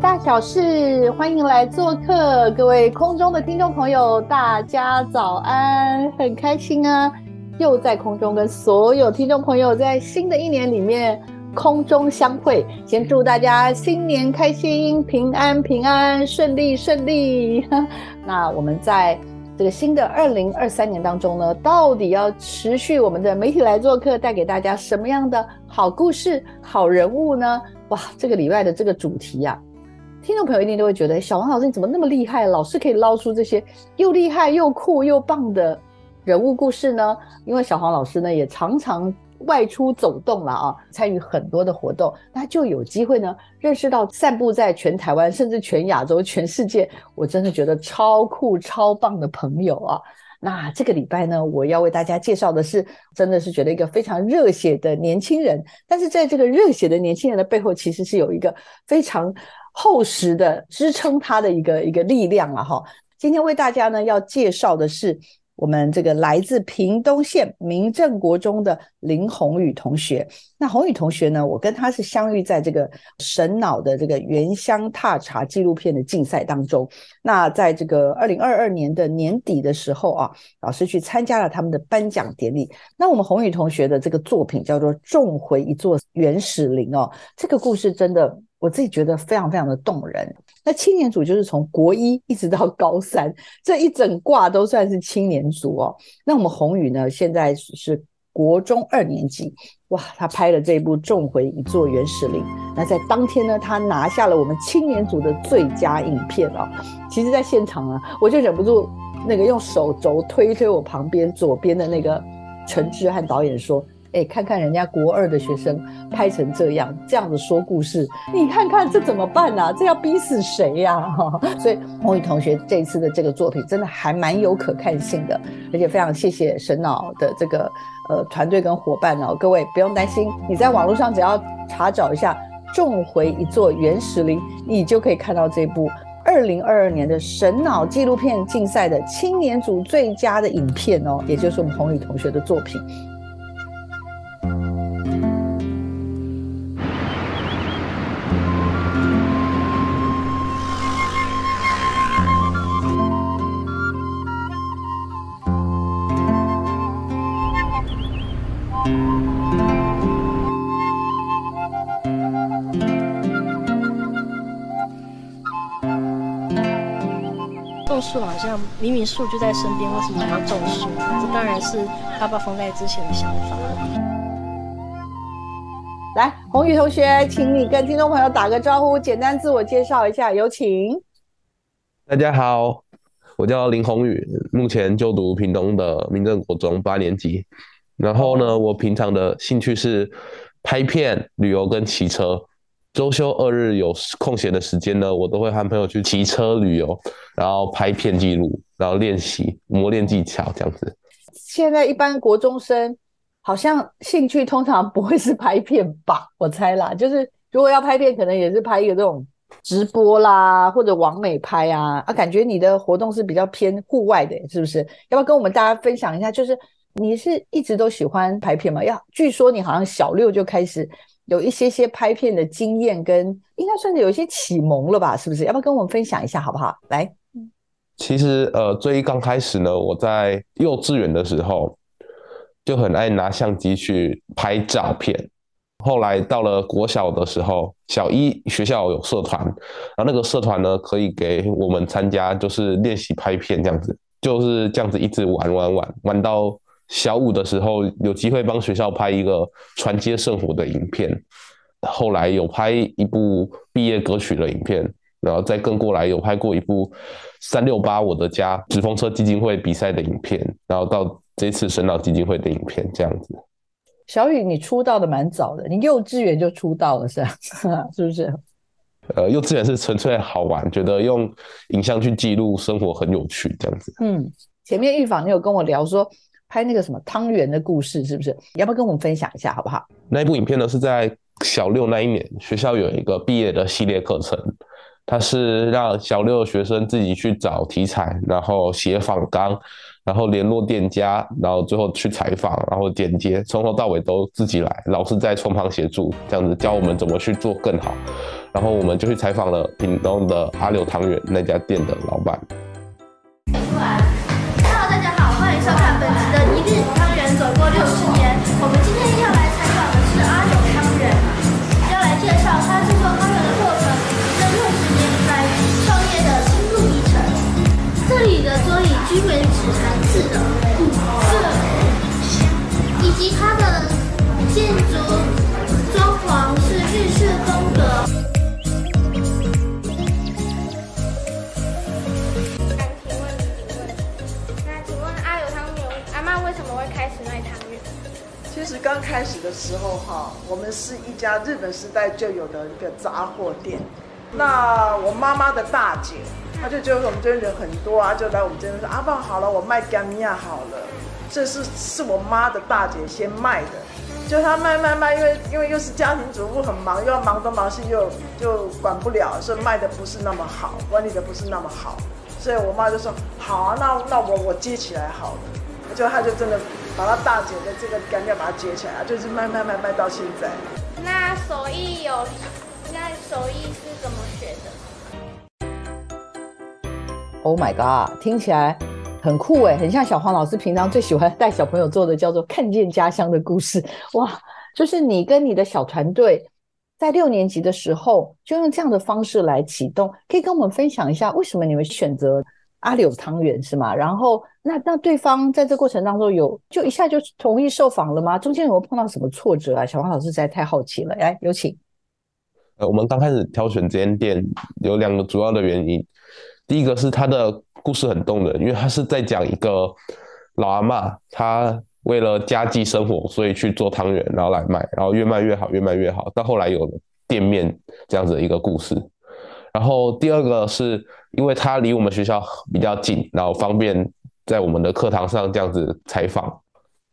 大小事，欢迎来做客，各位空中的听众朋友，大家早安，很开心啊，又在空中跟所有听众朋友在新的一年里面空中相会，先祝大家新年开心，平安平安，顺利顺利。那我们在这个新的二零二三年当中呢，到底要持续我们的媒体来做客，带给大家什么样的好故事、好人物呢？哇，这个礼拜的这个主题呀、听众朋友一定都会觉得，小王老师你怎么那么厉害，老是可以捞出这些又厉害又酷又棒的人物故事呢？因为小黄老师呢也常常外出走动了啊，参与很多的活动，那就有机会呢认识到散布在全台湾甚至全亚洲、全世界，我真的觉得超酷超棒的朋友啊。那这个礼拜呢，我要为大家介绍的是，真的是觉得一个非常热血的年轻人。但是在这个热血的年轻人的背后，其实是有一个非常厚实的支撑他的一个一个力量了哈。今天为大家呢要介绍的是我们这个来自屏东县民政国中的林宏宇同学。那宏宇同学呢，我跟他是相遇在这个神脑的这个原乡踏查纪录片的竞赛当中。那在这个二零二二年的年底的时候啊，老师去参加了他们的颁奖典礼。那我们宏宇同学的这个作品叫做《种回一座原始林》哦，这个故事真的我自己觉得非常非常的动人。那青年组就是从国一一直到高三，这一整挂都算是青年组哦。那我们宏宇呢，现在是国中二年级，哇，他拍了这一部《重回一座原始林》。那在当天呢，他拿下了我们青年组的最佳影片啊。其实，在现场啊，我就忍不住那个用手肘推推我旁边左边的那个陈志和导演说。哎，看看人家国二的学生拍成这样，这样子说故事，你看看这怎么办啊？这要逼死谁呀、哈，所以宏宇同学这次的这个作品真的还蛮有可看性的，而且非常谢谢神脑的这个呃团队跟伙伴哦。各位不用担心，你在网络上只要查找一下“重回一座原始林”，你就可以看到这部二零二二年的神脑纪录片竞赛的青年组最佳的影片哦，也就是我们宏宇同学的作品。树好像明明树就在身边，为什么还要种树？这当然是爸爸封在之前的想法。来，宏宇同学，请你跟听众朋友打个招呼，简单自我介绍一下，有请。大家好，我叫林宏宇，目前就读屏东的民政国中八年级。然后呢，我平常的兴趣是拍片、旅游跟骑车。周休二日有空闲的时间呢，我都会和朋友去骑车旅游，然后拍片记录，然后练习磨练技巧这样子。现在一般国中生好像兴趣通常不会是拍片吧？我猜啦，就是如果要拍片，可能也是拍一个这种直播啦，或者网美拍啊。啊，感觉你的活动是比较偏户外的，是不是？要不要跟我们大家分享一下？就是你是一直都喜欢拍片吗？要据说你好像小六就开始有一些些拍片的经验，跟应该算是有一些启蒙了吧？是不是？要不要跟我们分享一下，好不好？来。其实，呃，最刚开始呢，我在幼稚园的时候就很爱拿相机去拍照片。后来到了国小的时候，小一学校有社团，然后那个社团呢可以给我们参加，就是练习拍片这样子，就是这样子一直玩玩玩玩到小五的时候，有机会帮学校拍一个传接圣火的影片。后来有拍一部毕业歌曲的影片。然后再更过来有拍过一部三六八我的家纸风车基金会比赛的影片，然后到这次神脑基金会的影片这样子。小雨，你出道的蛮早的，你幼稚园就出道了是吧？是不是？呃，幼稚园是纯粹好玩，觉得用影像去记录生活很有趣这样子。嗯，前面预防你有跟我聊说拍那个什么汤圆的故事，是不是？要不要跟我们分享一下好不好？那一部影片呢是在小六那一年，学校有一个毕业的系列课程。他是让小六的学生自己去找题材，然后写访纲，然后联络店家，然后最后去采访，然后剪接，从头到尾都自己来，老师在从旁协助，这样子教我们怎么去做更好。然后我们就去采访了屏东的阿柳汤圆那家店的老板。以及它的建筑装潢是日式风格。请问你几问？那请问阿柳汤圆，阿妈为什么会开始卖汤圆？其实刚开始的时候哈，我们是一家日本时代就有的一个杂货店。那我妈妈的大姐，她就觉得我们这边人很多啊，就来我们这边说阿爸好了，我卖干米亚好了。这是是我妈的大姐先卖的，就她卖卖卖，因为因为又是家庭主妇很忙，又要忙东忙西，又就管不了，所以卖的不是那么好，管理的不是那么好。所以我妈就说好啊，那那我我接起来好了。就她就真的把她大姐的这个干掉把它接起来，就是卖卖卖卖到现在。那手艺有，那手艺是怎么学的？Oh my god，听起来很酷诶，很像小黄老师平常最喜欢带小朋友做的，叫做“看见家乡”的故事。哇，就是你跟你的小团队在六年级的时候，就用这样的方式来启动，可以跟我们分享一下为什么你们选择阿柳汤圆是吗？然后那那对方在这过程当中有就一下就同意受访了吗？中间有没有碰到什么挫折啊？小黄老师实在太好奇了，来有请。呃，我们刚开始挑选这间店有两个主要的原因，第一个是它的故事很动人，因为它是在讲一个老阿嬷，她为了家计生活，所以去做汤圆，然后来卖，然后越卖越好，越卖越好，到后来有店面这样子的一个故事。然后第二个是因为它离我们学校比较近，然后方便在我们的课堂上这样子采访。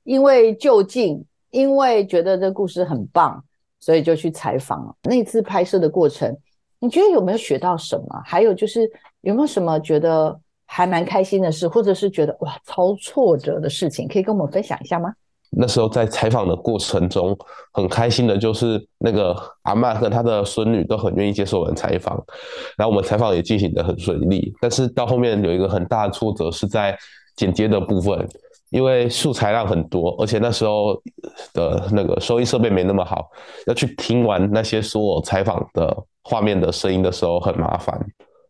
因为就近，因为觉得这故事很棒，所以就去采访了。那次拍摄的过程，你觉得有没有学到什么？还有就是有没有什么觉得还蛮开心的事，或者是觉得哇超挫折的事情，可以跟我们分享一下吗？那时候在采访的过程中，很开心的就是那个阿嬷跟她的孙女都很愿意接受我们采访，然后我们采访也进行得很顺利。但是到后面有一个很大的挫折是在剪接的部分，因为素材量很多，而且那时候的那个收音设备没那么好，要去听完那些所有采访的画面的声音的时候很麻烦，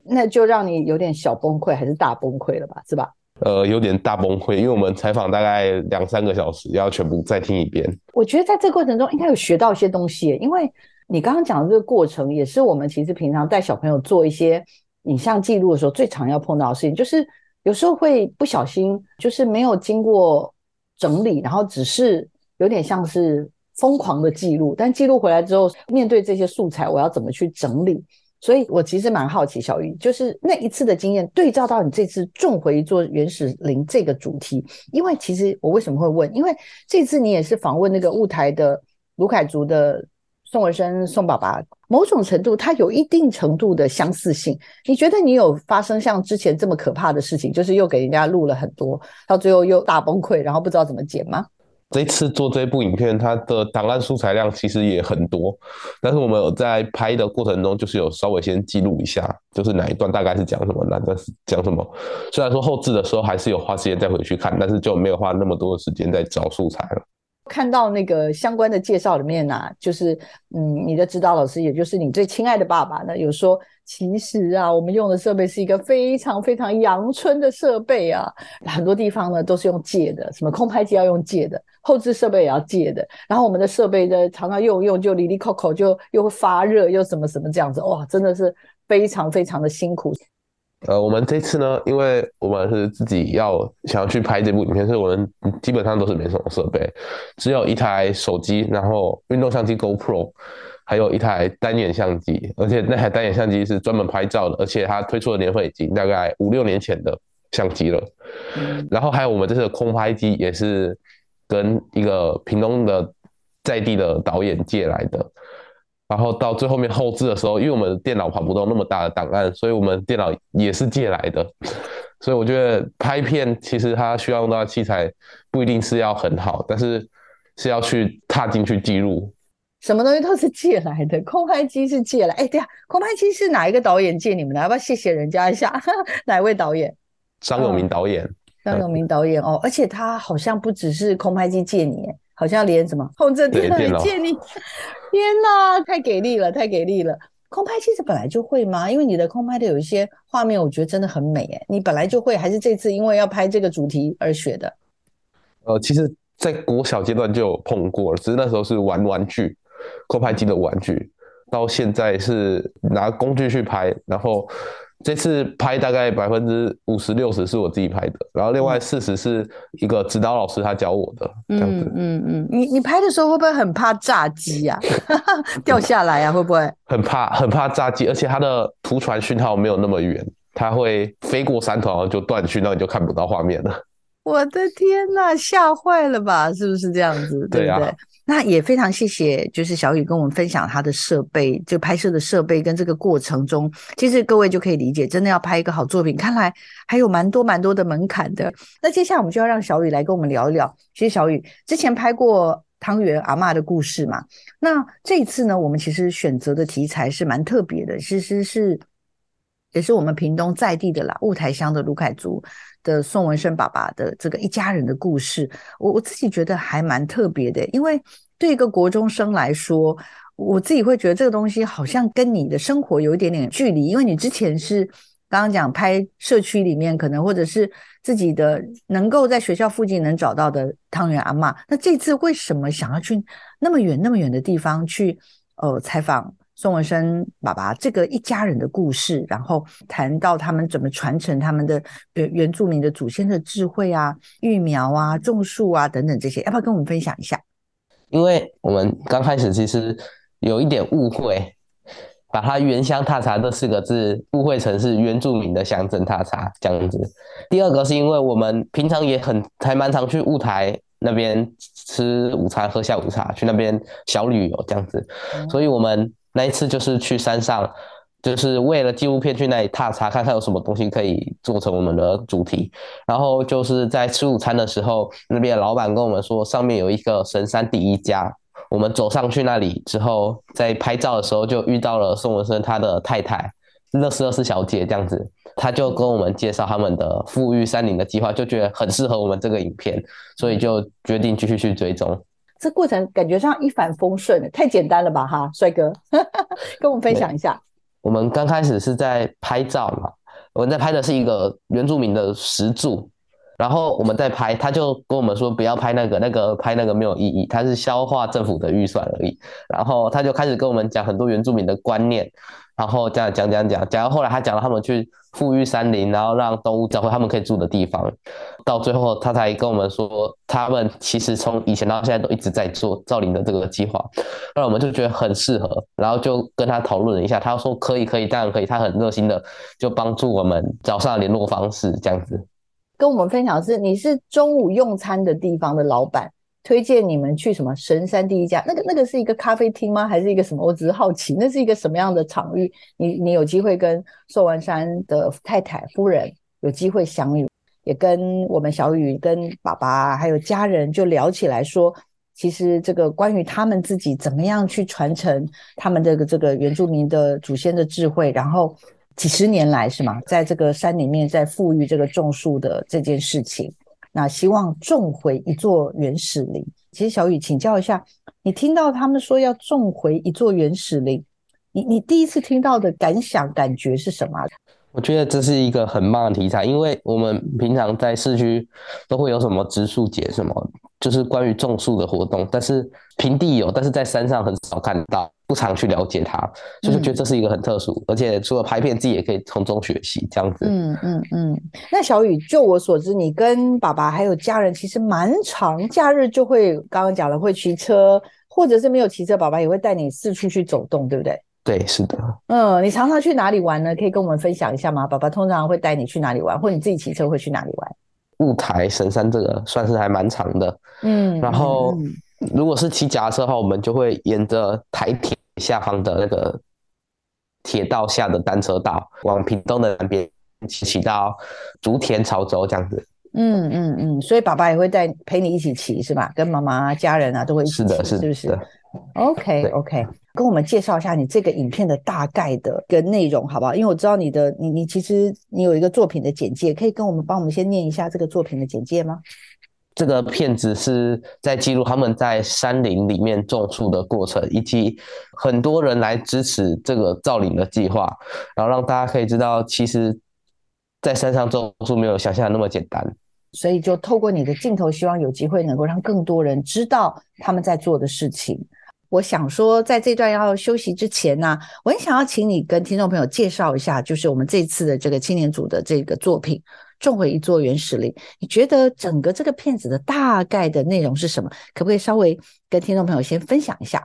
那就让你有点小崩溃，还是大崩溃了吧？是吧？呃，有点大崩溃，因为我们采访大概两三个小时，要全部再听一遍。我觉得在这个过程中应该有学到一些东西，因为你刚刚讲的这个过程，也是我们其实平常带小朋友做一些影像记录的时候最常要碰到的事情，就是有时候会不小心，就是没有经过整理，然后只是有点像是疯狂的记录，但记录回来之后，面对这些素材，我要怎么去整理？所以我其实蛮好奇，小鱼，就是那一次的经验对照到你这次重回做原始林这个主题，因为其实我为什么会问？因为这次你也是访问那个雾台的卢凯族的宋文生宋爸爸，某种程度它有一定程度的相似性。你觉得你有发生像之前这么可怕的事情，就是又给人家录了很多，到最后又大崩溃，然后不知道怎么剪吗？这次做这部影片，它的档案素材量其实也很多，但是我们有在拍的过程中，就是有稍微先记录一下，就是哪一段大概是讲什么，哪段是讲什么。虽然说后置的时候还是有花时间再回去看，但是就没有花那么多的时间在找素材了。看到那个相关的介绍里面呢、就是嗯，你的指导老师，也就是你最亲爱的爸爸呢，有说，其实啊，我们用的设备是一个非常非常阳春的设备啊，很多地方呢都是用借的，什么空拍机要用借的，后置设备也要借的，然后我们的设备呢常常用用就离离扣扣就又会发热，又什么什么这样子，哇，真的是非常非常的辛苦。呃，我们这次呢，因为我们是自己要想要去拍这部影片，所以我们基本上都是没什么设备，只有一台手机，然后运动相机 GoPro，还有一台单眼相机，而且那台单眼相机是专门拍照的，而且它推出的年份已经大概五六年前的相机了。然后还有我们这次的空拍机也是跟一个屏东的在地的导演借来的。然后到最后面后置的时候，因为我们电脑跑不动那么大的档案，所以我们电脑也是借来的。所以我觉得拍片其实它需要用到的器材不一定是要很好，但是是要去踏进去记录。什么东西都是借来的，空拍机是借来。哎，对呀，空拍机是哪一个导演借你们的？要不要谢谢人家一下？哪位导演？张永明导演。张永明导演哦，而且他好像不只是空拍机借你，好像连什么控制电脑也借你。天哪，太给力了，太给力了！空拍其实本来就会吗？因为你的空拍的有一些画面，我觉得真的很美哎。你本来就会，还是这次因为要拍这个主题而学的？呃，其实，在国小阶段就有碰过了，只是那时候是玩玩具，空拍机的玩具。到现在是拿工具去拍，然后。这次拍大概百分之五十六十是我自己拍的，然后另外四十是一个指导老师他教我的。嗯嗯嗯，你你拍的时候会不会很怕炸机啊？掉下来啊？会不会？很怕很怕炸机，而且它的图传讯号没有那么远，它会飞过山头然后就断讯，那你就看不到画面了。我的天呐，吓坏了吧？是不是这样子？对不对？那也非常谢谢，就是小雨跟我们分享他的设备，就拍摄的设备跟这个过程中，其实各位就可以理解，真的要拍一个好作品，看来还有蛮多蛮多的门槛的。那接下来我们就要让小雨来跟我们聊一聊。其实小雨之前拍过汤圆阿妈的故事嘛，那这一次呢，我们其实选择的题材是蛮特别的，其实是也是我们屏东在地的啦，雾台乡的卢凯族。的宋文生爸爸的这个一家人的故事，我我自己觉得还蛮特别的，因为对一个国中生来说，我自己会觉得这个东西好像跟你的生活有一点点距离，因为你之前是刚刚讲拍社区里面可能或者是自己的能够在学校附近能找到的汤圆阿妈，那这次为什么想要去那么远那么远的地方去呃采访？宋文生爸爸这个一家人的故事，然后谈到他们怎么传承他们的原原住民的祖先的智慧啊、育苗啊、种树啊等等这些，要不要跟我们分享一下？因为我们刚开始其实有一点误会，把它“原乡踏茶”这四个字误会成是原住民的乡镇踏茶这样子。第二个是因为我们平常也很还蛮常去雾台那边吃午餐、喝下午茶，去那边小旅游这样子，所以我们。那一次就是去山上，就是为了纪录片去那里踏查，看看有什么东西可以做成我们的主题。然后就是在吃午餐的时候，那边老板跟我们说，上面有一个神山第一家。我们走上去那里之后，在拍照的时候就遇到了宋文生他的太太乐斯乐斯小姐，这样子，他就跟我们介绍他们的富裕山林的计划，就觉得很适合我们这个影片，所以就决定继续去追踪。这过程感觉上一帆风顺，太简单了吧？哈，帅哥，跟我们分享一下。我们刚开始是在拍照嘛，我们在拍的是一个原住民的石柱，然后我们在拍，他就跟我们说不要拍那个，那个拍那个没有意义，他是消化政府的预算而已。然后他就开始跟我们讲很多原住民的观念。然后这样讲讲讲，讲到后来，他讲了他们去富裕山林，然后让动物找回他们可以住的地方。到最后，他才跟我们说，他们其实从以前到现在都一直在做造林的这个计划。那我们就觉得很适合，然后就跟他讨论了一下，他说可以，可以，当然可以。他很热心的就帮助我们找上联络方式，这样子。跟我们分享是，你是中午用餐的地方的老板。推荐你们去什么神山第一家？那个那个是一个咖啡厅吗？还是一个什么？我只是好奇，那是一个什么样的场域？你你有机会跟寿文山的太太夫人有机会相遇，也跟我们小雨跟爸爸还有家人就聊起来，说其实这个关于他们自己怎么样去传承他们这个这个原住民的祖先的智慧，然后几十年来是吗？在这个山里面在富裕这个种树的这件事情。那希望种回一座原始林。其实小雨，请教一下，你听到他们说要种回一座原始林，你你第一次听到的感想感觉是什么？我觉得这是一个很棒的题材，因为我们平常在市区都会有什么植树节什么，就是关于种树的活动，但是平地有，但是在山上很少看到。不常去了解它，所以就觉得这是一个很特殊，而且除了拍片，自己也可以从中学习这样子。嗯嗯嗯。那小雨，就我所知，你跟爸爸还有家人其实蛮长，假日就会刚刚讲了会骑车，或者是没有骑车，爸爸也会带你四处去走动，对不对？对，是的。嗯，你常常去哪里玩呢？可以跟我们分享一下吗？爸爸通常会带你去哪里玩，或你自己骑车会去哪里玩？雾台神山这个算是还蛮长的，嗯，然后如果是骑脚踏车的话，我们就会沿着台铁下方的那个铁道下的单车道，往屏东的南边骑骑到竹田潮州这样子。嗯嗯嗯，所以爸爸也会带陪你一起骑是吧？跟妈妈、家人啊都会一起骑，是不是？OK OK。跟我们介绍一下你这个影片的大概的跟内容，好不好？因为我知道你的你你其实你有一个作品的简介，可以跟我们帮我们先念一下这个作品的简介吗？这个片子是在记录他们在山林里面种树的过程，以及很多人来支持这个造林的计划，然后让大家可以知道，其实，在山上种树没有想象那么简单。所以就透过你的镜头，希望有机会能够让更多人知道他们在做的事情。我想说，在这段要休息之前呢，我很想要请你跟听众朋友介绍一下，就是我们这次的这个青年组的这个作品《种回一座原始林》。你觉得整个这个片子的大概的内容是什么？可不可以稍微跟听众朋友先分享一下？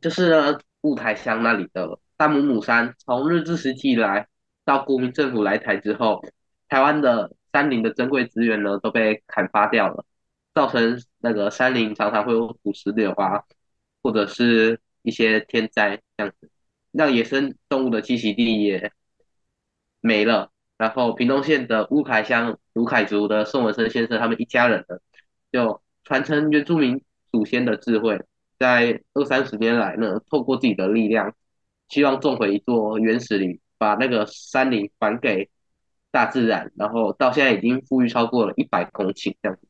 就是呢雾台乡那里的大母母山，从日治时期以来到国民政府来台之后，台湾的山林的珍贵资源呢都被砍伐掉了，造成那个山林常常会有土石流啊。或者是一些天灾这样子，让野生动物的栖息地也没了。然后屏东县的乌凯乡卢凯族的宋文生先生他们一家人呢，就传承原住民祖先的智慧，在二三十年来呢，透过自己的力量，希望种回一座原始林，把那个山林还给大自然。然后到现在已经富裕超过了一百公顷这样子。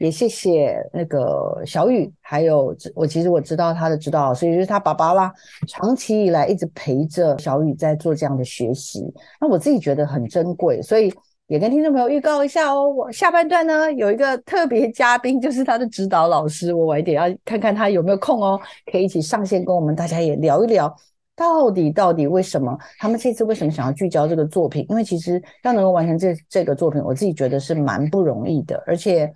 也谢谢那个小雨，还有我其实我知道他的指导老师，也就是他爸爸啦，长期以来一直陪着小雨在做这样的学习，那我自己觉得很珍贵，所以也跟听众朋友预告一下哦，我下半段呢有一个特别嘉宾，就是他的指导老师，我晚一点要看看他有没有空哦，可以一起上线跟我们大家也聊一聊，到底到底为什么他们这次为什么想要聚焦这个作品？因为其实要能够完成这这个作品，我自己觉得是蛮不容易的，而且。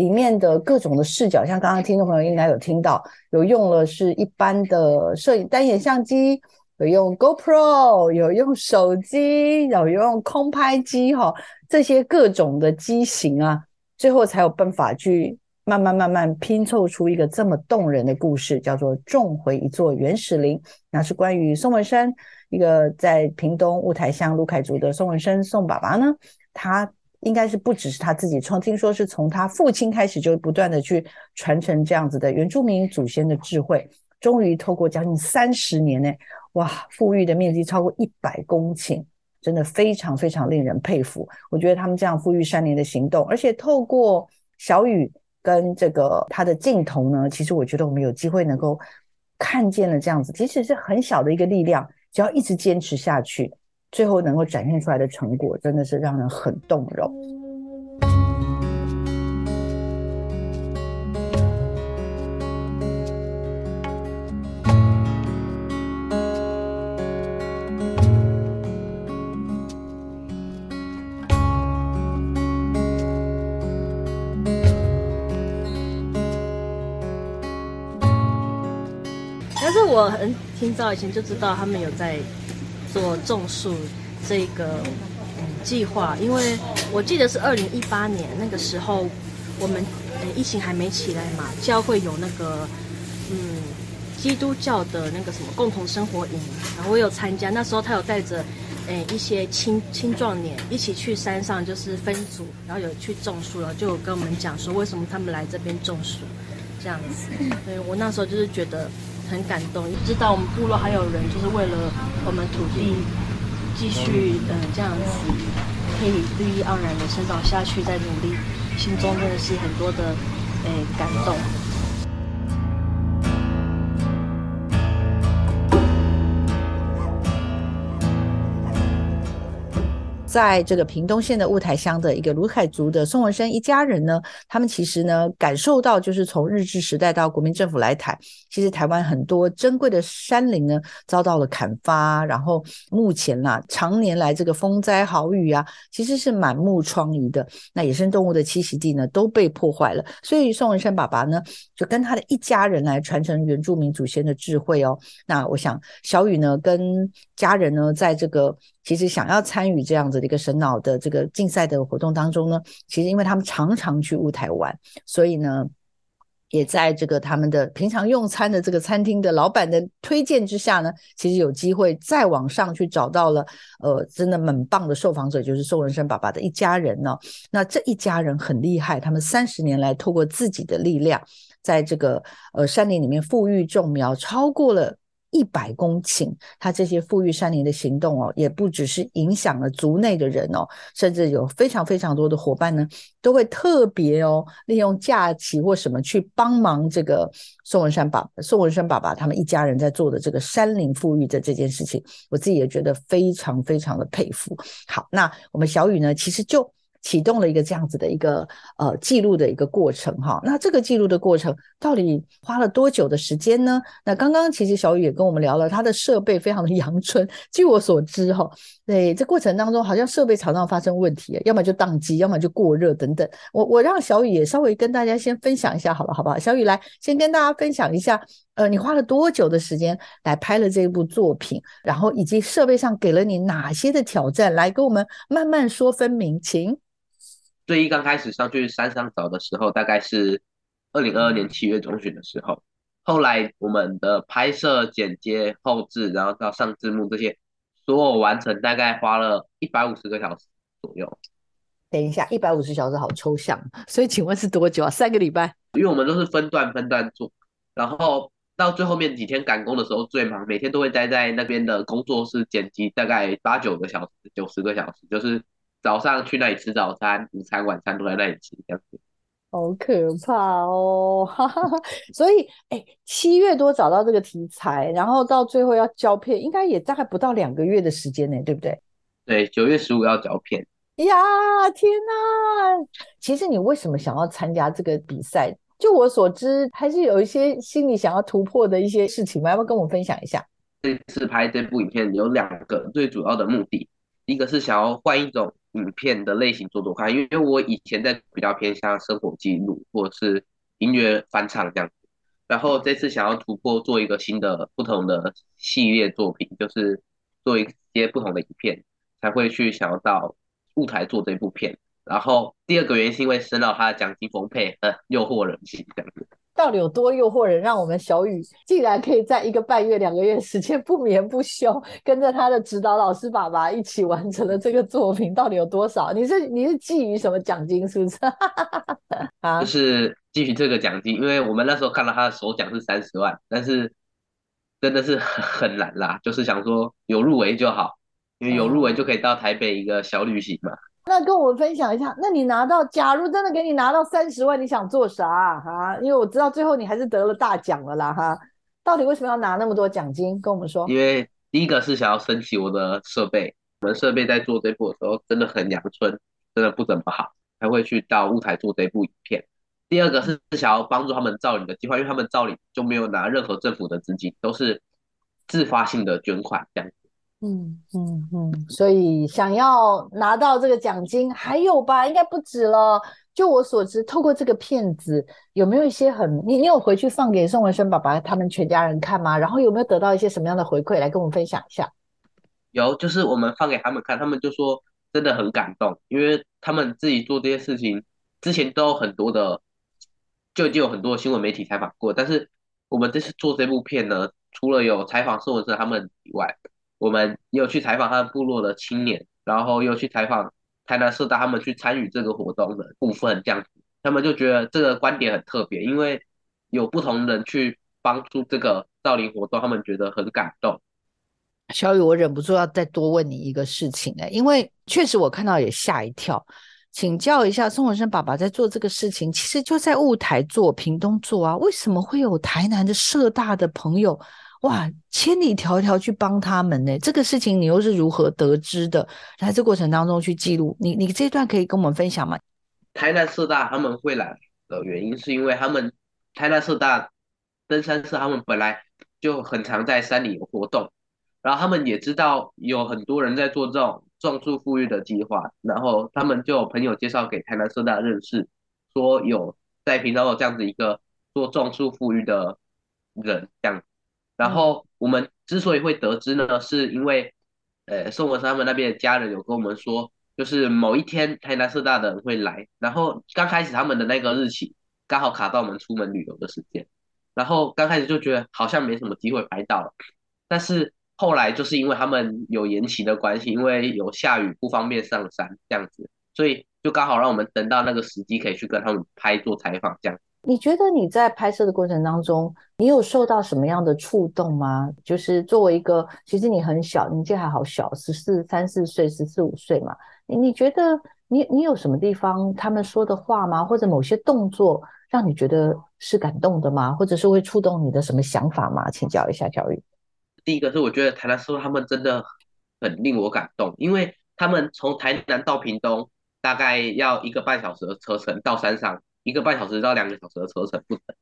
里面的各种的视角，像刚刚听众朋友应该有听到，有用了是一般的摄影单眼相机，有用 GoPro，有用手机，有用空拍机，哈，这些各种的机型啊，最后才有办法去慢慢慢慢拼凑出一个这么动人的故事，叫做《种回一座原始林》，那是关于宋文生，一个在屏东雾台乡卢凯族的宋文生宋爸爸呢，他。应该是不只是他自己从听说是从他父亲开始就不断的去传承这样子的原住民祖先的智慧，终于透过将近三十年呢，哇，富裕的面积超过一百公顷，真的非常非常令人佩服。我觉得他们这样富裕山林的行动，而且透过小雨跟这个他的镜头呢，其实我觉得我们有机会能够看见了这样子，即使是很小的一个力量，只要一直坚持下去。最后能够展现出来的成果，真的是让人很动容。但是我很挺早以前就知道他们有在。做种树这个计划，因为我记得是二零一八年那个时候，我们疫情还没起来嘛，教会有那个嗯基督教的那个什么共同生活营，然后我有参加，那时候他有带着诶一些青青壮年一起去山上，就是分组，然后有去种树了，就有跟我们讲说为什么他们来这边种树这样子，所以我那时候就是觉得。很感动，知道我们部落还有人就是为了我们土地继续嗯这样子可以绿意盎然的生长下去，再努力，心中真的是很多的诶感动。在这个屏东县的雾台乡的一个卢凯族的宋文生一家人呢，他们其实呢感受到，就是从日治时代到国民政府来台，其实台湾很多珍贵的山林呢遭到了砍伐，然后目前呐常年来这个风灾豪雨啊，其实是满目疮痍的。那野生动物的栖息地呢都被破坏了，所以宋文生爸爸呢就跟他的一家人来传承原住民祖先的智慧哦。那我想小雨呢跟家人呢在这个。其实想要参与这样子的一个神脑的这个竞赛的活动当中呢，其实因为他们常常去乌台玩，所以呢，也在这个他们的平常用餐的这个餐厅的老板的推荐之下呢，其实有机会再往上去找到了，呃，真的很棒的受访者，就是宋文生爸爸的一家人呢。那这一家人很厉害，他们三十年来透过自己的力量，在这个呃山林里面富裕种苗，超过了。一百公顷，他这些富裕山林的行动哦，也不只是影响了族内的人哦，甚至有非常非常多的伙伴呢，都会特别哦，利用假期或什么去帮忙这个宋文山爸、宋文山爸爸他们一家人在做的这个山林富裕的这件事情，我自己也觉得非常非常的佩服。好，那我们小雨呢，其实就。启动了一个这样子的一个呃记录的一个过程哈，那这个记录的过程到底花了多久的时间呢？那刚刚其实小雨也跟我们聊了，他的设备非常的阳春。据我所知哈，对这过程当中好像设备常常发生问题，要么就宕机，要么就过热等等。我我让小雨也稍微跟大家先分享一下好了，好不好？小雨来先跟大家分享一下，呃，你花了多久的时间来拍了这一部作品，然后以及设备上给了你哪些的挑战，来跟我们慢慢说分明，请。最一刚开始上去山上找的时候，大概是二零二二年七月中旬的时候。后来我们的拍摄、剪接、后置，然后到上字幕这些，所有完成大概花了一百五十个小时左右。等一下，一百五十小时好抽象，所以请问是多久啊？三个礼拜？因为我们都是分段分段做，然后到最后面几天赶工的时候最忙，每天都会待在那边的工作室剪辑，大概八九个小时、九十个小时，就是。早上去那里吃早餐，午餐、晚餐都在那里吃，这样子。好可怕哦！所以，哎，七月多找到这个题材，然后到最后要胶片，应该也大概不到两个月的时间呢，对不对？对，九月十五要胶片。呀，天哪！其实你为什么想要参加这个比赛？就我所知，还是有一些心里想要突破的一些事情吗？要不要跟我分享一下？这次拍这部影片有两个最主要的目的，一个是想要换一种。影片的类型做做看，因为我以前在比较偏向生活记录或者是音乐翻唱这样子，然后这次想要突破做一个新的不同的系列作品，就是做一些不同的影片，才会去想要到舞台做这部片。然后第二个原因是因为申到他的奖金丰沛，呃，诱惑人心这样子。到底有多诱惑人，让我们小雨竟然可以在一个半月、两个月时间不眠不休，跟着他的指导老师爸爸一起完成了这个作品？到底有多少？你是你是觊觎什么奖金？是不是？啊，就是觊觎这个奖金，因为我们那时候看到他的首奖是三十万，但是真的是很难啦。就是想说有入围就好，因为有入围就可以到台北一个小旅行嘛。那跟我们分享一下，那你拿到，假如真的给你拿到三十万，你想做啥哈？因为我知道最后你还是得了大奖了啦哈。到底为什么要拿那么多奖金？跟我们说。因为第一个是想要升级我的设备，我们设备在做这部的时候真的很阳春，真的不怎么好，才会去到舞台做这部影片。第二个是想要帮助他们造领的计划，因为他们造领就没有拿任何政府的资金，都是自发性的捐款这样。嗯嗯嗯，所以想要拿到这个奖金，还有吧，应该不止了。就我所知，透过这个片子，有没有一些很你你有回去放给宋文生爸爸他们全家人看吗？然后有没有得到一些什么样的回馈，来跟我们分享一下？有，就是我们放给他们看，他们就说真的很感动，因为他们自己做这些事情之前都有很多的，就已经有很多新闻媒体采访过，但是我们这次做这部片呢，除了有采访宋文生他们以外，我们有去采访他们部落的青年，然后又去采访台南社大他们去参与这个活动的部分，这样子，他们就觉得这个观点很特别，因为有不同人去帮助这个造林活动，他们觉得很感动。小雨，我忍不住要再多问你一个事情呢，因为确实我看到也吓一跳，请教一下宋文生爸爸在做这个事情，其实就在雾台做、屏东做啊，为什么会有台南的社大的朋友？哇，千里迢迢去帮他们呢，这个事情你又是如何得知的？在这过程当中去记录，你你这段可以跟我们分享吗？台南社大他们会来的原因，是因为他们台南社大登山社他们本来就很常在山里有活动，然后他们也知道有很多人在做这种种树富裕的计划，然后他们就有朋友介绍给台南社大认识，说有在平常有这样子一个做种树富裕的人这样，然后我们之所以会得知呢，是因为呃宋文山他们那边的家人有跟我们说。就是某一天台南社大的人会来，然后刚开始他们的那个日期刚好卡到我们出门旅游的时间，然后刚开始就觉得好像没什么机会拍到，但是后来就是因为他们有延期的关系，因为有下雨不方便上山这样子，所以就刚好让我们等到那个时机可以去跟他们拍做采访这样。你觉得你在拍摄的过程当中，你有受到什么样的触动吗？就是作为一个，其实你很小，年纪还好小，十四三四岁，十四五岁嘛。你你觉得你你有什么地方他们说的话吗？或者某些动作让你觉得是感动的吗？或者是会触动你的什么想法吗？请教一下教育。第一个是我觉得台南师傅他们真的很令我感动，因为他们从台南到屏东大概要一个半小时的车程到山上。一个半小时到两个小时的车程不等，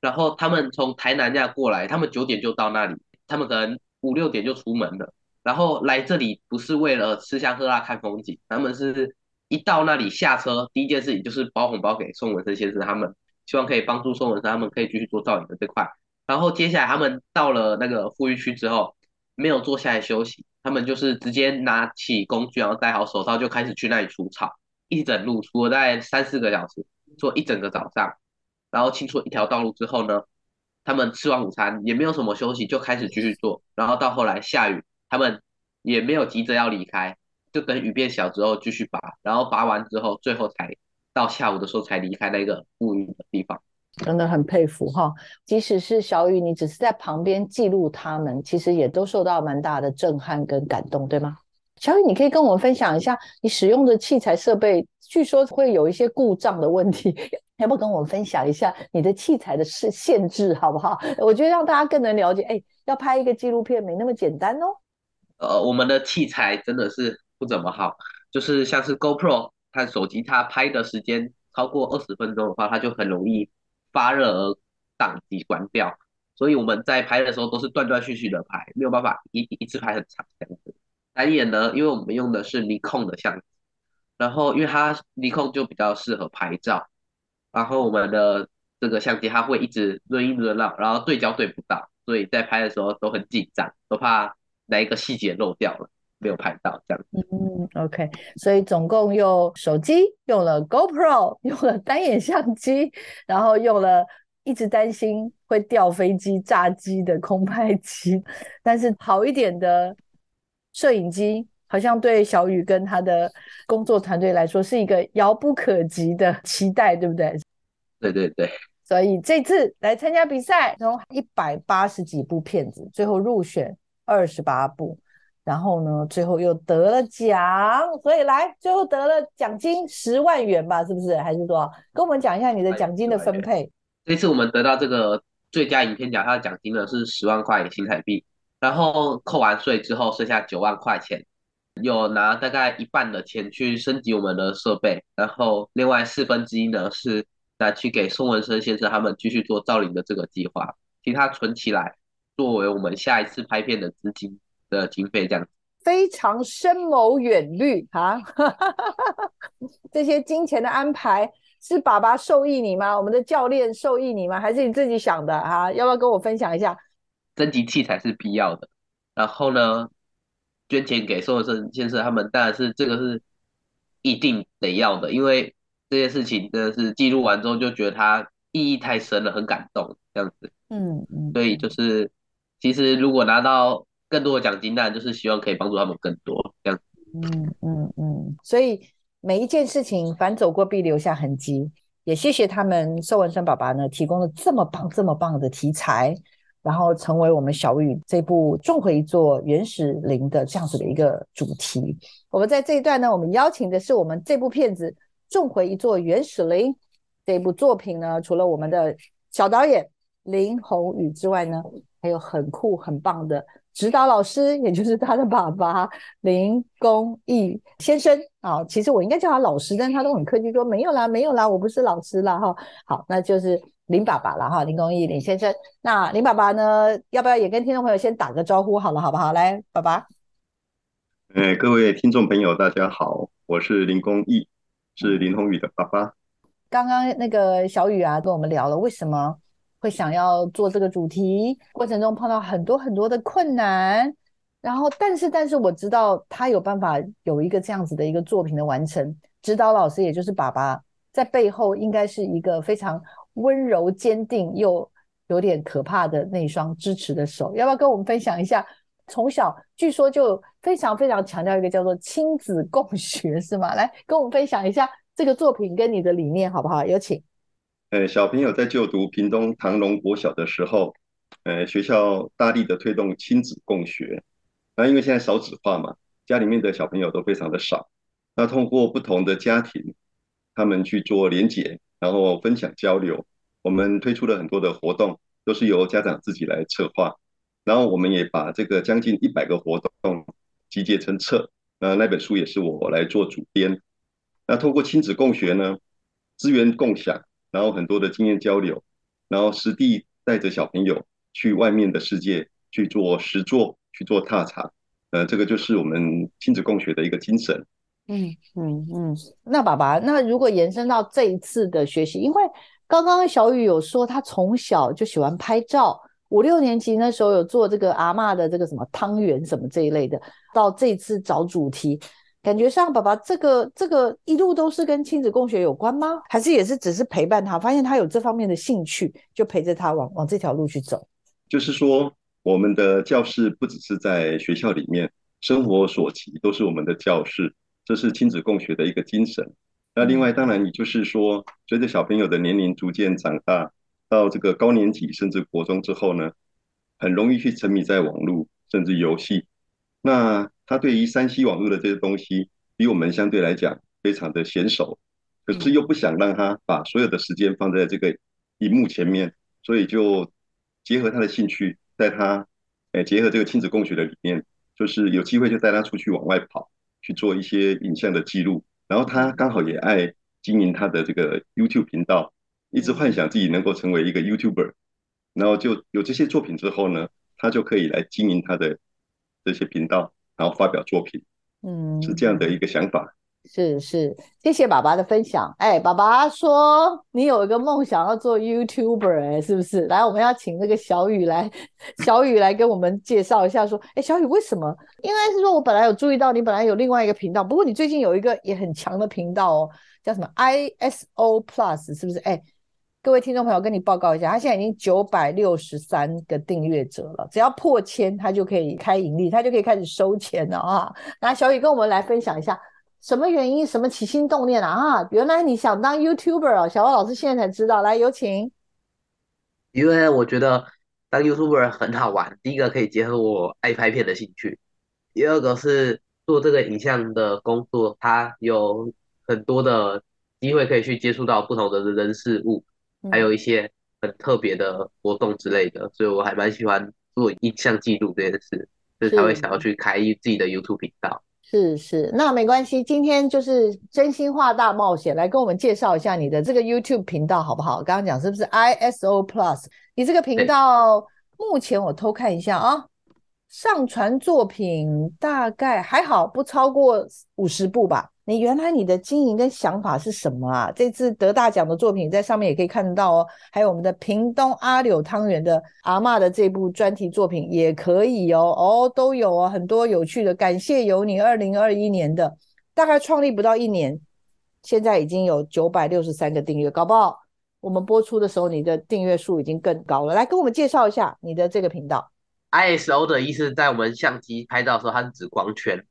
然后他们从台南那过来，他们九点就到那里，他们可能五六点就出门了，然后来这里不是为了吃香喝辣看风景，他们是一到那里下车，第一件事情就是包红包给宋文生先生他们，希望可以帮助宋文生他们可以继续做造影的这块，然后接下来他们到了那个富裕区之后，没有坐下来休息，他们就是直接拿起工具，然后戴好手套就开始去那里除草，一整路除了大概三四个小时。做一整个早上，然后清出一条道路之后呢，他们吃完午餐也没有什么休息，就开始继续做。然后到后来下雨，他们也没有急着要离开，就等雨变小之后继续拔。然后拔完之后，最后才到下午的时候才离开那个富裕的地方。真的很佩服哈！即使是小雨，你只是在旁边记录他们，其实也都受到蛮大的震撼跟感动，对吗？小雨，你可以跟我们分享一下你使用的器材设备，据说会有一些故障的问题，要不跟我们分享一下你的器材的限限制，好不好？我觉得让大家更能了解，哎，要拍一个纪录片没那么简单哦。呃，我们的器材真的是不怎么好，就是像是 GoPro 看手机，它拍的时间超过二十分钟的话，它就很容易发热而宕机关掉，所以我们在拍的时候都是断断续续的拍，没有办法一一次拍很长这样子。单眼呢，因为我们用的是尼控的相机，然后因为它尼控就比较适合拍照，然后我们的这个相机它会一直轮一轮浪，然后对焦对不到，所以在拍的时候都很紧张，都怕哪一个细节漏掉了，没有拍到这样。嗯，OK，所以总共用手机用了 GoPro，用了单眼相机，然后用了一直担心会掉飞机、炸机的空拍机，但是好一点的。摄影机好像对小雨跟他的工作团队来说是一个遥不可及的期待，对不对？对对对。所以这次来参加比赛，从一百八十几部片子，最后入选二十八部，然后呢，最后又得了奖，所以来最后得了奖金十万元吧？是不是？还是多少？跟我们讲一下你的奖金的分配。这次我们得到这个最佳影片奖，它的奖金呢是十万块新台币。然后扣完税之后剩下九万块钱，有拿大概一半的钱去升级我们的设备，然后另外四分之一呢是拿去给宋文生先生他们继续做造林的这个计划，其他存起来作为我们下一次拍片的资金的经费，这样非常深谋远虑啊！这些金钱的安排是爸爸受益你吗？我们的教练受益你吗？还是你自己想的啊？要不要跟我分享一下？升级器材是必要的，然后呢，捐钱给宋文生先生他们，当然是这个是一定得要的，因为这件事情真的是记录完之后就觉得它意义太深了，很感动这样子。嗯嗯。所以就是，其实如果拿到更多的奖金，当然就是希望可以帮助他们更多这样。嗯嗯嗯。所以每一件事情，凡走过必留下痕迹。也谢谢他们宋文生爸爸呢，提供了这么棒、这么棒的题材。然后成为我们小雨这部重回一座原始林的这样子的一个主题。我们在这一段呢，我们邀请的是我们这部片子《重回一座原始林》这部作品呢，除了我们的小导演林宏宇之外呢，还有很酷很棒的指导老师，也就是他的爸爸林公义先生啊。其实我应该叫他老师，但他都很客气说没有啦，没有啦，我不是老师啦哈。好，那就是林爸爸了哈，林公义林先生。那林爸爸呢，要不要也跟听众朋友先打个招呼好了，好不好？来，爸爸。哎，各位听众朋友，大家好，我是林公义，是林宏宇的爸爸。刚刚那个小雨啊，跟我们聊了为什么会想要做这个主题，过程中碰到很多很多的困难，然后但是但是我知道他有办法有一个这样子的一个作品的完成，指导老师也就是爸爸在背后应该是一个非常温柔坚定又有点可怕的那双支持的手，要不要跟我们分享一下？从小据说就非常非常强调一个叫做亲子共学，是吗？来跟我们分享一下这个作品跟你的理念好不好？有请。呃，小朋友在就读屏东唐龙国小的时候，呃，学校大力的推动亲子共学。那因为现在少子化嘛，家里面的小朋友都非常的少。那通过不同的家庭，他们去做连结，然后分享交流。我们推出了很多的活动，都是由家长自己来策划。然后我们也把这个将近一百个活动集结成册，那那本书也是我来做主编。那通过亲子共学呢，资源共享，然后很多的经验交流，然后实地带着小朋友去外面的世界去做实做，去做踏查，呃，这个就是我们亲子共学的一个精神。嗯嗯嗯。那爸爸，那如果延伸到这一次的学习，因为刚刚小雨有说他从小就喜欢拍照。五六年级那时候有做这个阿嬷的这个什么汤圆什么这一类的，到这次找主题，感觉上爸爸这个这个一路都是跟亲子共学有关吗？还是也是只是陪伴他，发现他有这方面的兴趣，就陪着他往往这条路去走。就是说，我们的教室不只是在学校里面，生活所及都是我们的教室，这是亲子共学的一个精神。那另外，当然，也就是说，随着小朋友的年龄逐渐长大。到这个高年级甚至国中之后呢，很容易去沉迷在网络甚至游戏。那他对于山西网络的这些东西，比我们相对来讲非常的娴熟，可是又不想让他把所有的时间放在这个荧幕前面，所以就结合他的兴趣，带他，诶，结合这个亲子共学的理念，就是有机会就带他出去往外跑，去做一些影像的记录。然后他刚好也爱经营他的这个 YouTube 频道。一直幻想自己能够成为一个 YouTuber，然后就有这些作品之后呢，他就可以来经营他的这些频道，然后发表作品，嗯，是这样的一个想法。是是，谢谢爸爸的分享。哎，爸爸说你有一个梦想要做 YouTuber，哎，是不是？来，我们要请那个小雨来，小雨来跟我们介绍一下。说，哎，小雨为什么？应该是说我本来有注意到你本来有另外一个频道，不过你最近有一个也很强的频道哦，叫什么 ISO Plus，是不是？哎。各位听众朋友，跟你报告一下，他现在已经九百六十三个订阅者了。只要破千，他就可以开盈利，他就可以开始收钱了啊！那小雨跟我们来分享一下，什么原因，什么起心动念啊？啊，原来你想当 YouTuber 哦，小欧老师现在才知道。来，有请。因为我觉得当 YouTuber 很好玩，第一个可以结合我爱拍片的兴趣，第二个是做这个影像的工作，它有很多的机会可以去接触到不同的人事物。还有一些很特别的活动之类的，所以我还蛮喜欢做影像记录这件事，所以才会想要去开自己的 YouTube 频道。是是，那没关系，今天就是真心话大冒险，来跟我们介绍一下你的这个 YouTube 频道好不好？刚刚讲是不是 ISO Plus？你这个频道目前我偷看一下啊，上传作品大概还好，不超过五十部吧。你原来你的经营跟想法是什么啊？这次得大奖的作品在上面也可以看得到哦，还有我们的屏东阿柳汤圆的阿嬷的这部专题作品也可以哦，哦都有哦，很多有趣的。感谢有你，二零二一年的大概创立不到一年，现在已经有九百六十三个订阅，搞不好我们播出的时候你的订阅数已经更高了。来跟我们介绍一下你的这个频道。ISO 的意思在我们相机拍照的时候，它是指光圈。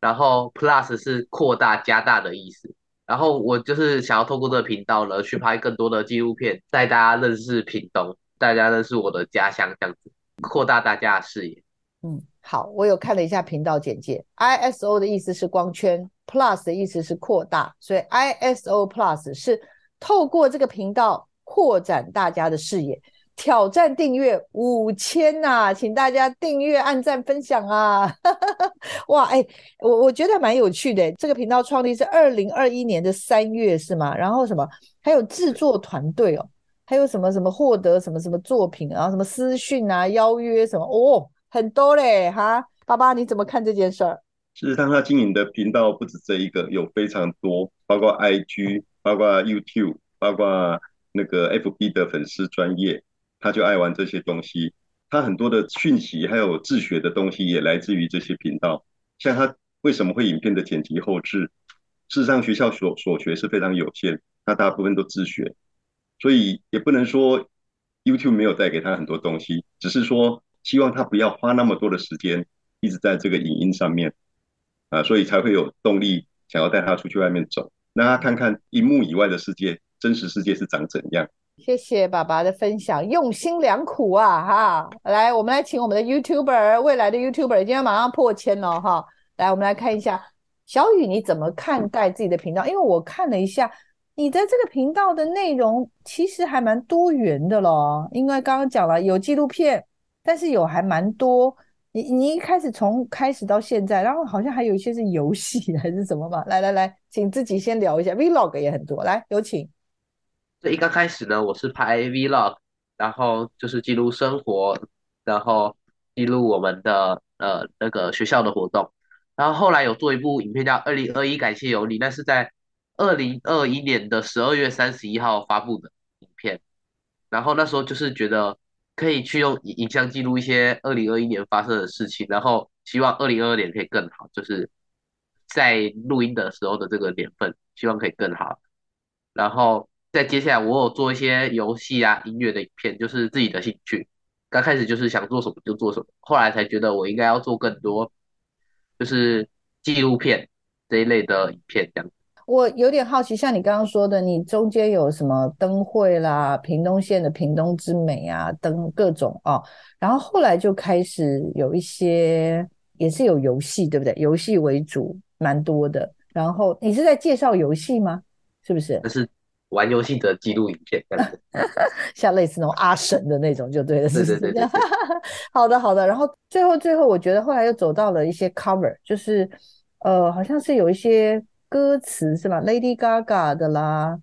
然后 Plus 是扩大、加大的意思。然后我就是想要透过这个频道呢，去拍更多的纪录片，带大家认识屏东，大家认识我的家乡，这样子扩大大家的视野。嗯，好，我有看了一下频道简介，ISO 的意思是光圈，Plus 的意思是扩大，所以 ISO Plus 是透过这个频道扩展大家的视野。挑战订阅五千呐，请大家订阅、按赞、分享啊！哇，哎，我我觉得蛮有趣的。这个频道创立是二零二一年的三月是吗？然后什么还有制作团队哦，还有什么什么获得什么什么作品，然后什么私讯啊、邀约什么哦，很多嘞哈。爸爸你怎么看这件事儿？事实上，他经营的频道不止这一个，有非常多，包括 IG，包括 YouTube，包括那个 FB 的粉丝专业。他就爱玩这些东西，他很多的讯息还有自学的东西也来自于这些频道。像他为什么会影片的剪辑后置？事实上，学校所所学是非常有限，他大部分都自学，所以也不能说 YouTube 没有带给他很多东西，只是说希望他不要花那么多的时间一直在这个影音上面啊，所以才会有动力想要带他出去外面走，让他看看荧幕以外的世界，真实世界是长怎样。谢谢爸爸的分享，用心良苦啊！哈，来，我们来请我们的 YouTuber，未来的 YouTuber，今天马上破千了哈！来，我们来看一下小雨，你怎么看待自己的频道？因为我看了一下你的这个频道的内容，其实还蛮多元的咯。因为刚刚讲了有纪录片，但是有还蛮多。你你一开始从开始到现在，然后好像还有一些是游戏还是什么嘛？来来来，请自己先聊一下，Vlog 也很多，来有请。一刚开始呢，我是拍 Vlog，然后就是记录生活，然后记录我们的呃那个学校的活动，然后后来有做一部影片叫《二零二一感谢有你》，那是在二零二一年的十二月三十一号发布的影片，然后那时候就是觉得可以去用影像记录一些二零二一年发生的事情，然后希望二零二二年可以更好，就是在录音的时候的这个年份，希望可以更好，然后。在接下来，我有做一些游戏啊、音乐的影片，就是自己的兴趣。刚开始就是想做什么就做什么，后来才觉得我应该要做更多，就是纪录片这一类的影片这样。我有点好奇，像你刚刚说的，你中间有什么灯会啦、屏东县的屏东之美啊，灯各种哦，然后后来就开始有一些，也是有游戏，对不对？游戏为主，蛮多的。然后你是在介绍游戏吗？是不是？是。玩游戏的记录影片，像类似那种阿神的那种就对了，是是是？对对对。好的好的，然后最后最后，我觉得后来又走到了一些 cover，就是呃，好像是有一些歌词是吧？Lady Gaga 的啦，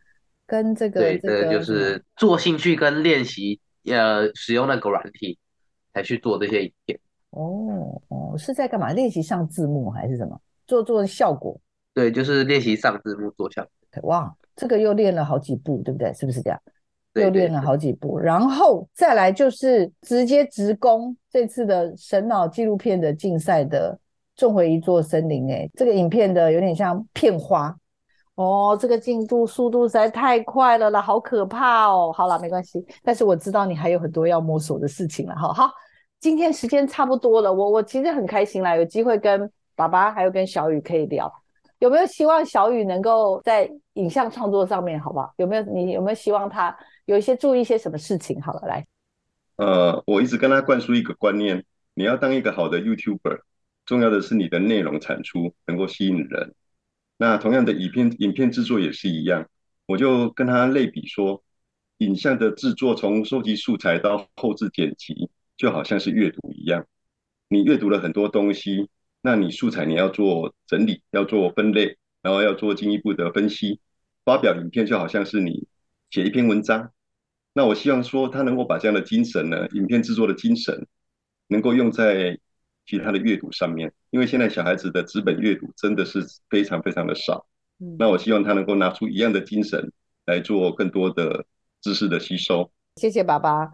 跟这个对，这个就是做兴趣跟练习，呃，使用那个软体才去做这些影片。哦哦，是在干嘛？练习上字幕还是什么？做做效果？对，就是练习上字幕做效果。哇。这个又练了好几步，对不对？是不是这样？又练了好几步，然后再来就是直接直攻这次的神脑纪录片的竞赛的种回一座森林。哎，这个影片的有点像片花哦，这个进度速度实在太快了啦，好可怕哦。好了，没关系，但是我知道你还有很多要摸索的事情了。哈，好，今天时间差不多了，我我其实很开心啦，有机会跟爸爸还有跟小雨可以聊。有没有希望小雨能够在影像创作上面，好不好？有没有你有没有希望他有一些注意一些什么事情？好了，来，呃，我一直跟他灌输一个观念：你要当一个好的 YouTuber，重要的是你的内容产出能够吸引人。那同样的影片影片制作也是一样，我就跟他类比说，影像的制作从收集素材到后置剪辑，就好像是阅读一样，你阅读了很多东西。那你素材你要做整理，要做分类，然后要做进一步的分析，发表影片就好像是你写一篇文章。那我希望说他能够把这样的精神呢，影片制作的精神，能够用在其他的阅读上面。因为现在小孩子的纸本阅读真的是非常非常的少。那我希望他能够拿出一样的精神来做更多的知识的吸收。谢谢爸爸，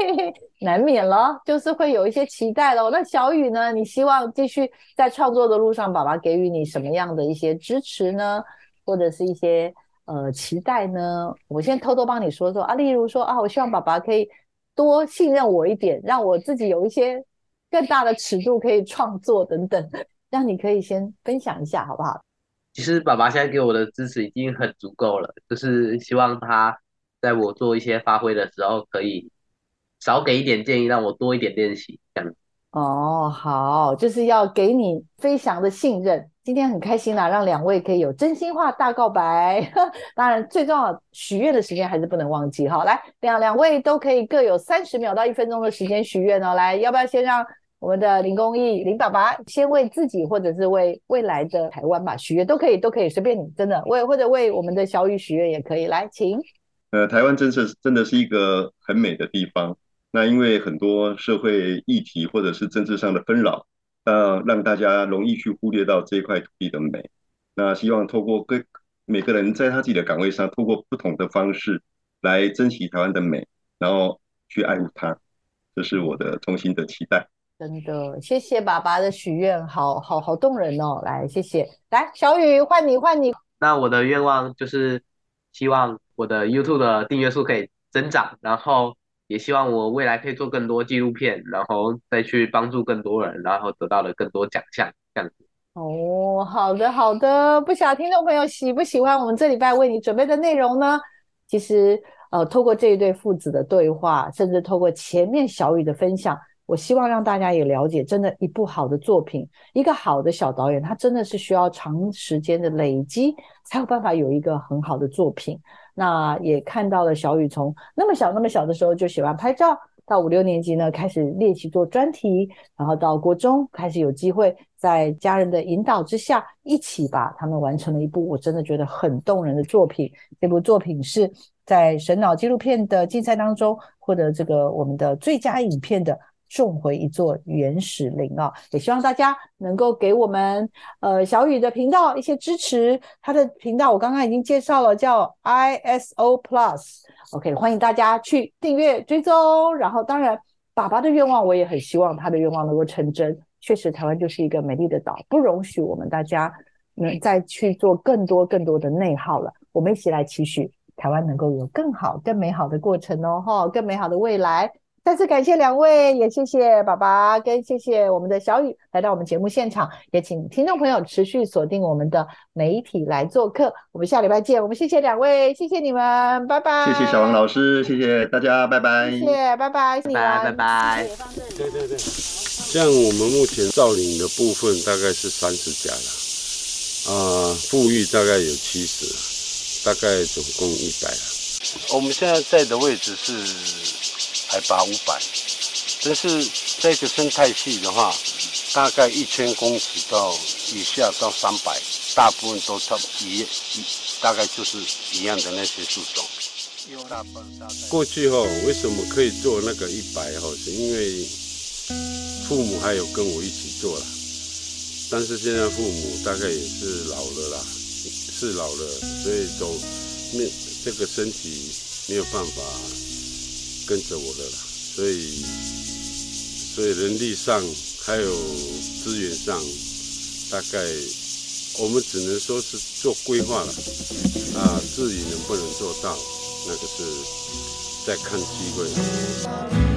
难免了，就是会有一些期待喽。那小雨呢？你希望继续在创作的路上，爸爸给予你什么样的一些支持呢？或者是一些呃期待呢？我先偷偷帮你说说啊，例如说啊，我希望爸爸可以多信任我一点，让我自己有一些更大的尺度可以创作等等，让你可以先分享一下好不好？其实爸爸现在给我的支持已经很足够了，就是希望他。在我做一些发挥的时候，可以少给一点建议，让我多一点练习，这样。哦，好，就是要给你飞翔的信任，今天很开心啦，让两位可以有真心话大告白。当然，最重要许愿的时间还是不能忘记哈。来，两两位都可以各有三十秒到一分钟的时间许愿哦。来，要不要先让我们的林公益林爸爸先为自己，或者是为未来的台湾吧许愿，都可以，都可以，随便你，真的为或者为我们的小雨许愿也可以。来，请。呃，台湾真是真的是一个很美的地方。那因为很多社会议题或者是政治上的纷扰，呃，让大家容易去忽略到这一块土地的美。那希望透过各每个人在他自己的岗位上，透过不同的方式来珍惜台湾的美，然后去爱护它。这是我的衷心的期待。真的，谢谢爸爸的许愿，好好好动人哦。来，谢谢。来，小雨换你换你。那我的愿望就是希望我的 YouTube 的订阅数可以增长，然后。也希望我未来可以做更多纪录片，然后再去帮助更多人，然后得到了更多奖项，这样子。哦，好的好的，不晓得听众朋友喜不喜欢我们这礼拜为你准备的内容呢？其实，呃，透过这一对父子的对话，甚至透过前面小雨的分享，我希望让大家也了解，真的，一部好的作品，一个好的小导演，他真的是需要长时间的累积，才有办法有一个很好的作品。那也看到了小雨从那么小那么小的时候就喜欢拍照，到五六年级呢开始练习做专题，然后到国中开始有机会在家人的引导之下，一起把他们完成了一部我真的觉得很动人的作品。这部作品是在神脑纪录片的竞赛当中获得这个我们的最佳影片的。送回一座原始林啊！也希望大家能够给我们呃小雨的频道一些支持。他的频道我刚刚已经介绍了，叫 ISO Plus。OK，欢迎大家去订阅追踪。然后，当然爸爸的愿望我也很希望他的愿望能够成真。确实，台湾就是一个美丽的岛，不容许我们大家能再去做更多更多的内耗了。我们一起来期许台湾能够有更好、更美好的过程哦，哈，更美好的未来。再次感谢两位，也谢谢爸爸，跟谢谢我们的小雨来到我们节目现场，也请听众朋友持续锁定我们的媒体来做客。我们下礼拜见，我们谢谢两位，谢谢你们，拜拜。谢谢小王老师，谢谢大家，拜拜。谢谢，拜拜，拜拜，拜拜。对对对，像我们目前造林的部分大概是三十家了，啊，富裕大概有七十，大概总共一百了。我们现在在的位置是。海拔五百，但是这个生态系的话，大概一千公尺到以下到三百，大部分都差一一，大概就是一样的那些树种。过去哈，为什么可以做那个一百哈？是因为父母还有跟我一起做了，但是现在父母大概也是老了啦，是老了，所以走那这个身体没有办法。跟着我的了，所以，所以人力上还有资源上，大概我们只能说是做规划了，啊，至于能不能做到，那个是再看机会了。